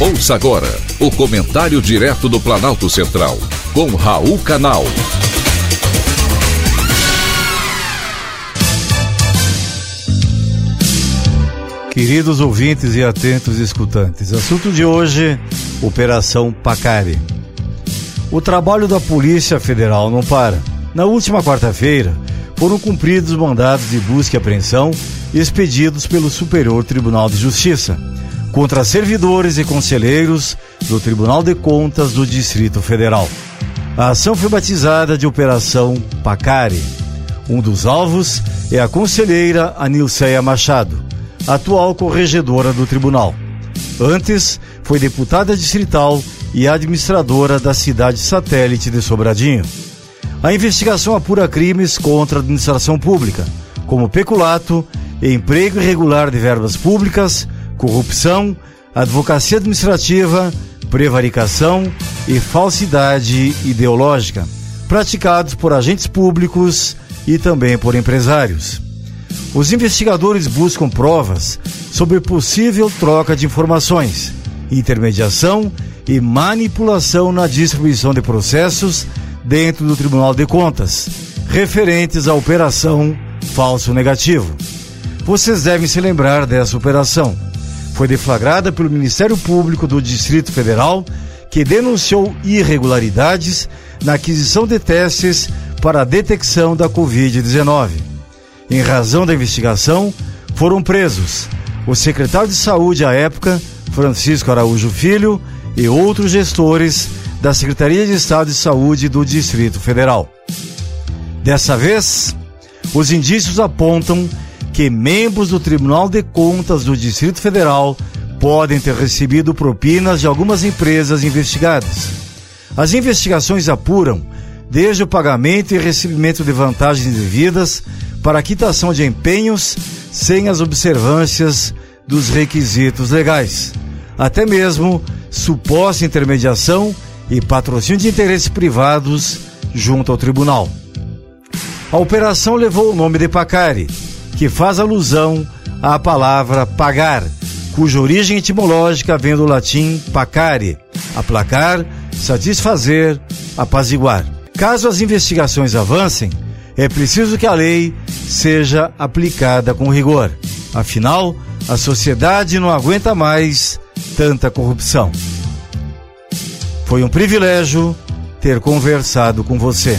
Ouça agora o comentário direto do Planalto Central, com Raul Canal. Queridos ouvintes e atentos escutantes, assunto de hoje: Operação Pacari. O trabalho da Polícia Federal não para. Na última quarta-feira, foram cumpridos mandados de busca e apreensão expedidos pelo Superior Tribunal de Justiça contra servidores e conselheiros do Tribunal de Contas do Distrito Federal. A ação foi batizada de Operação Pacari. Um dos alvos é a conselheira Anilceia Machado, atual corregedora do tribunal. Antes, foi deputada distrital e administradora da cidade satélite de Sobradinho. A investigação apura crimes contra a administração pública, como peculato, emprego irregular de verbas públicas, corrupção, advocacia administrativa, prevaricação e falsidade ideológica, praticados por agentes públicos e também por empresários. Os investigadores buscam provas sobre possível troca de informações, intermediação e manipulação na distribuição de processos dentro do Tribunal de Contas, referentes à operação falso negativo. Vocês devem se lembrar dessa operação foi deflagrada pelo Ministério Público do Distrito Federal, que denunciou irregularidades na aquisição de testes para a detecção da Covid-19. Em razão da investigação, foram presos o secretário de Saúde à época, Francisco Araújo Filho, e outros gestores da Secretaria de Estado de Saúde do Distrito Federal. Dessa vez, os indícios apontam que membros do Tribunal de Contas do Distrito Federal podem ter recebido propinas de algumas empresas investigadas. As investigações apuram desde o pagamento e recebimento de vantagens indevidas para quitação de empenhos sem as observâncias dos requisitos legais, até mesmo suposta intermediação e patrocínio de interesses privados junto ao tribunal. A operação levou o nome de Pacari, que faz alusão à palavra pagar, cuja origem etimológica vem do latim pacare, aplacar, satisfazer, apaziguar. Caso as investigações avancem, é preciso que a lei seja aplicada com rigor. Afinal, a sociedade não aguenta mais tanta corrupção. Foi um privilégio ter conversado com você.